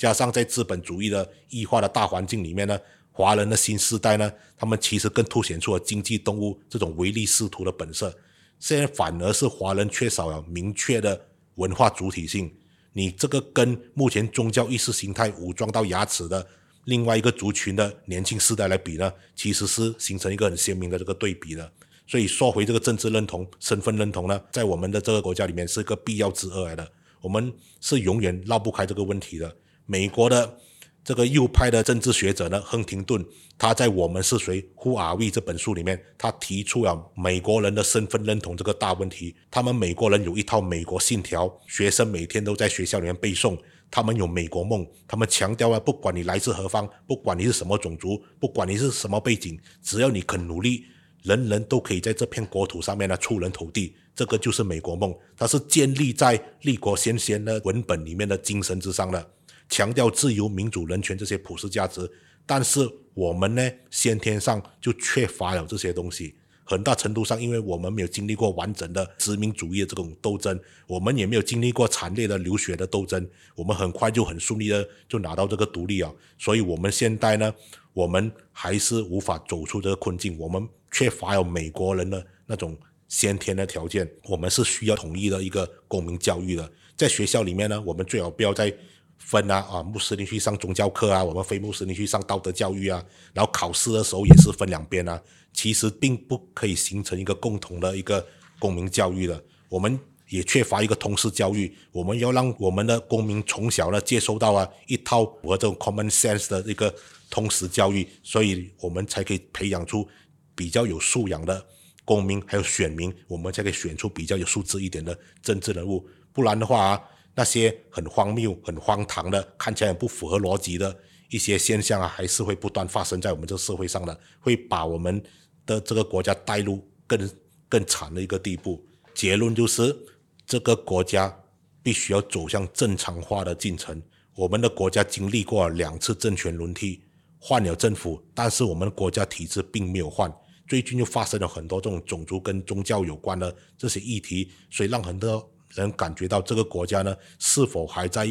加上在资本主义的异化的大环境里面呢，华人的新时代呢，他们其实更凸显出了经济动物这种唯利是图的本色。现在反而是华人缺少了明确的文化主体性。你这个跟目前宗教意识形态武装到牙齿的另外一个族群的年轻世代来比呢，其实是形成一个很鲜明的这个对比的。所以说回这个政治认同、身份认同呢，在我们的这个国家里面是一个必要之恶来的，我们是永远绕不开这个问题的。美国的。这个右派的政治学者呢，亨廷顿，他在《我们是谁？Who Are We》这本书里面，他提出了美国人的身份认同这个大问题。他们美国人有一套美国信条，学生每天都在学校里面背诵。他们有美国梦，他们强调啊，不管你来自何方，不管你是什么种族，不管你是什么背景，只要你肯努力，人人都可以在这片国土上面呢出人头地。这个就是美国梦，它是建立在立国先贤的文本里面的精神之上的。强调自由、民主、人权这些普世价值，但是我们呢，先天上就缺乏了这些东西。很大程度上，因为我们没有经历过完整的殖民主义的这种斗争，我们也没有经历过惨烈的流血的斗争，我们很快就很顺利的就拿到这个独立啊。所以，我们现在呢，我们还是无法走出这个困境。我们缺乏有美国人的那种先天的条件，我们是需要统一的一个公民教育的。在学校里面呢，我们最好不要在。分啊啊，穆斯林去上宗教课啊，我们非穆斯林去上道德教育啊，然后考试的时候也是分两边啊，其实并不可以形成一个共同的一个公民教育的，我们也缺乏一个通识教育，我们要让我们的公民从小呢接受到啊一套符合这种 common sense 的一个通识教育，所以我们才可以培养出比较有素养的公民还有选民，我们才可以选出比较有素质一点的政治人物，不然的话啊。那些很荒谬、很荒唐的，看起来很不符合逻辑的一些现象啊，还是会不断发生在我们这个社会上的，会把我们的这个国家带入更更惨的一个地步。结论就是，这个国家必须要走向正常化的进程。我们的国家经历过两次政权轮替，换了政府，但是我们国家体制并没有换。最近又发生了很多这种种族跟宗教有关的这些议题，所以让很多。人感觉到这个国家呢，是否还在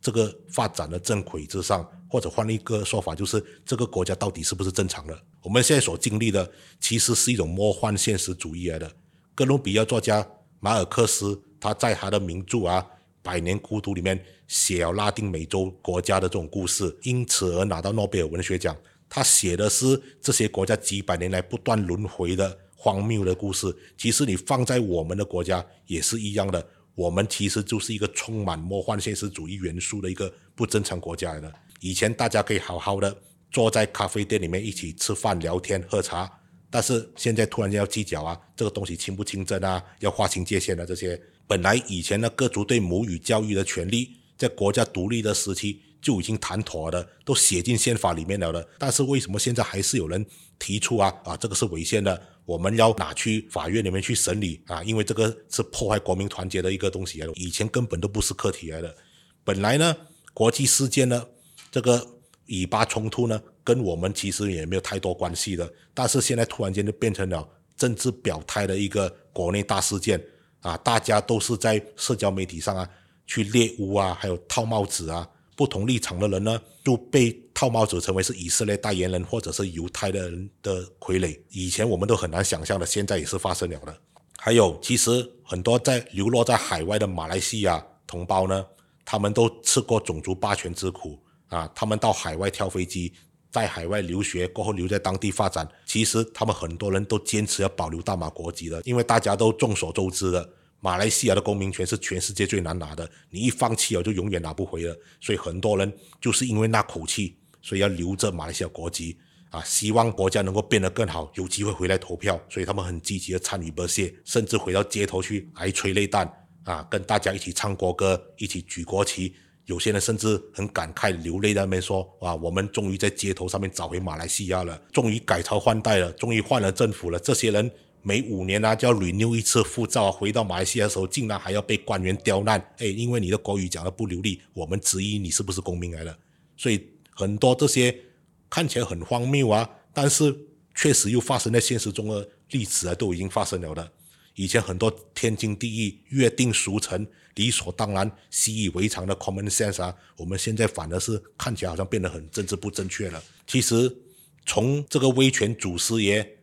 这个发展的正轨之上？或者换一个说法，就是这个国家到底是不是正常的？我们现在所经历的，其实是一种魔幻现实主义来的。哥伦比亚作家马尔克斯，他在他的名著啊《百年孤独》里面写了拉丁美洲国家的这种故事，因此而拿到诺贝尔文学奖。他写的是这些国家几百年来不断轮回的。荒谬的故事，其实你放在我们的国家也是一样的。我们其实就是一个充满魔幻现实主义元素的一个不正常国家来的。以前大家可以好好的坐在咖啡店里面一起吃饭、聊天、喝茶，但是现在突然间要计较啊，这个东西清不清真啊，要划清界限啊这些。本来以前的各族对母语教育的权利，在国家独立的时期。就已经谈妥了，都写进宪法里面了的。但是为什么现在还是有人提出啊啊，这个是违宪的，我们要拿去法院里面去审理啊？因为这个是破坏国民团结的一个东西以前根本都不是课题来的。本来呢，国际事件呢，这个以巴冲突呢，跟我们其实也没有太多关系的。但是现在突然间就变成了政治表态的一个国内大事件啊！大家都是在社交媒体上啊，去猎污啊，还有套帽子啊。不同立场的人呢，就被套帽子成为是以色列代言人或者是犹太的人的傀儡。以前我们都很难想象的，现在也是发生了的。还有，其实很多在流落在海外的马来西亚同胞呢，他们都吃过种族霸权之苦啊。他们到海外跳飞机，在海外留学过后留在当地发展，其实他们很多人都坚持要保留大马国籍的，因为大家都众所周知的。马来西亚的公民权是全世界最难拿的，你一放弃了就永远拿不回了。所以很多人就是因为那口气，所以要留着马来西亚国籍啊，希望国家能够变得更好，有机会回来投票。所以他们很积极的参与不懈，甚至回到街头去挨催泪弹啊，跟大家一起唱国歌，一起举国旗。有些人甚至很感慨流泪在那边说：哇，我们终于在街头上面找回马来西亚了，终于改朝换代了，终于换了政府了。这些人。每五年啊，就要 renew 一次护照，回到马来西亚的时候，竟然还要被官员刁难。哎，因为你的国语讲的不流利，我们质疑你是不是公民来了。所以很多这些看起来很荒谬啊，但是确实又发生在现实中的例子啊，都已经发生了的。以前很多天经地义、约定俗成、理所当然、习以为常的 common sense 啊，我们现在反而是看起来好像变得很政治不正确了。其实从这个威权祖师爷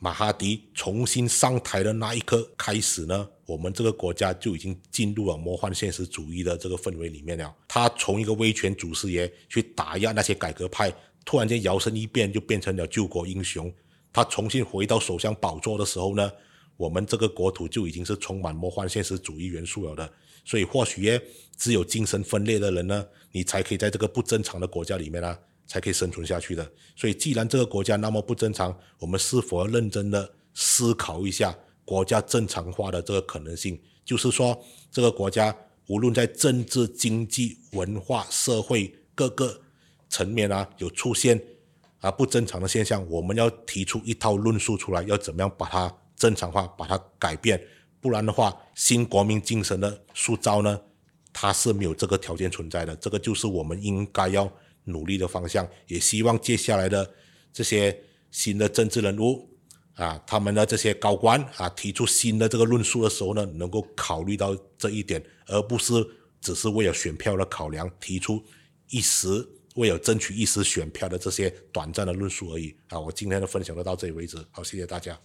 马哈迪重新上台的那一刻开始呢，我们这个国家就已经进入了魔幻现实主义的这个氛围里面了。他从一个威权祖师爷去打压那些改革派，突然间摇身一变就变成了救国英雄。他重新回到首相宝座的时候呢？我们这个国土就已经是充满魔幻现实主义元素了的，所以或许只有精神分裂的人呢，你才可以在这个不正常的国家里面呢，才可以生存下去的。所以，既然这个国家那么不正常，我们是否要认真的思考一下国家正常化的这个可能性？就是说，这个国家无论在政治、经济、文化、社会各个层面啊，有出现啊不正常的现象，我们要提出一套论述出来，要怎么样把它。正常化，把它改变，不然的话，新国民精神的塑造呢，它是没有这个条件存在的。这个就是我们应该要努力的方向。也希望接下来的这些新的政治人物啊，他们的这些高官啊，提出新的这个论述的时候呢，能够考虑到这一点，而不是只是为了选票的考量，提出一时为了争取一时选票的这些短暂的论述而已。啊，我今天的分享就到这里为止。好，谢谢大家。